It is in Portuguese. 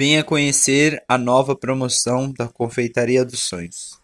Venha conhecer a nova promoção da Confeitaria dos Sonhos.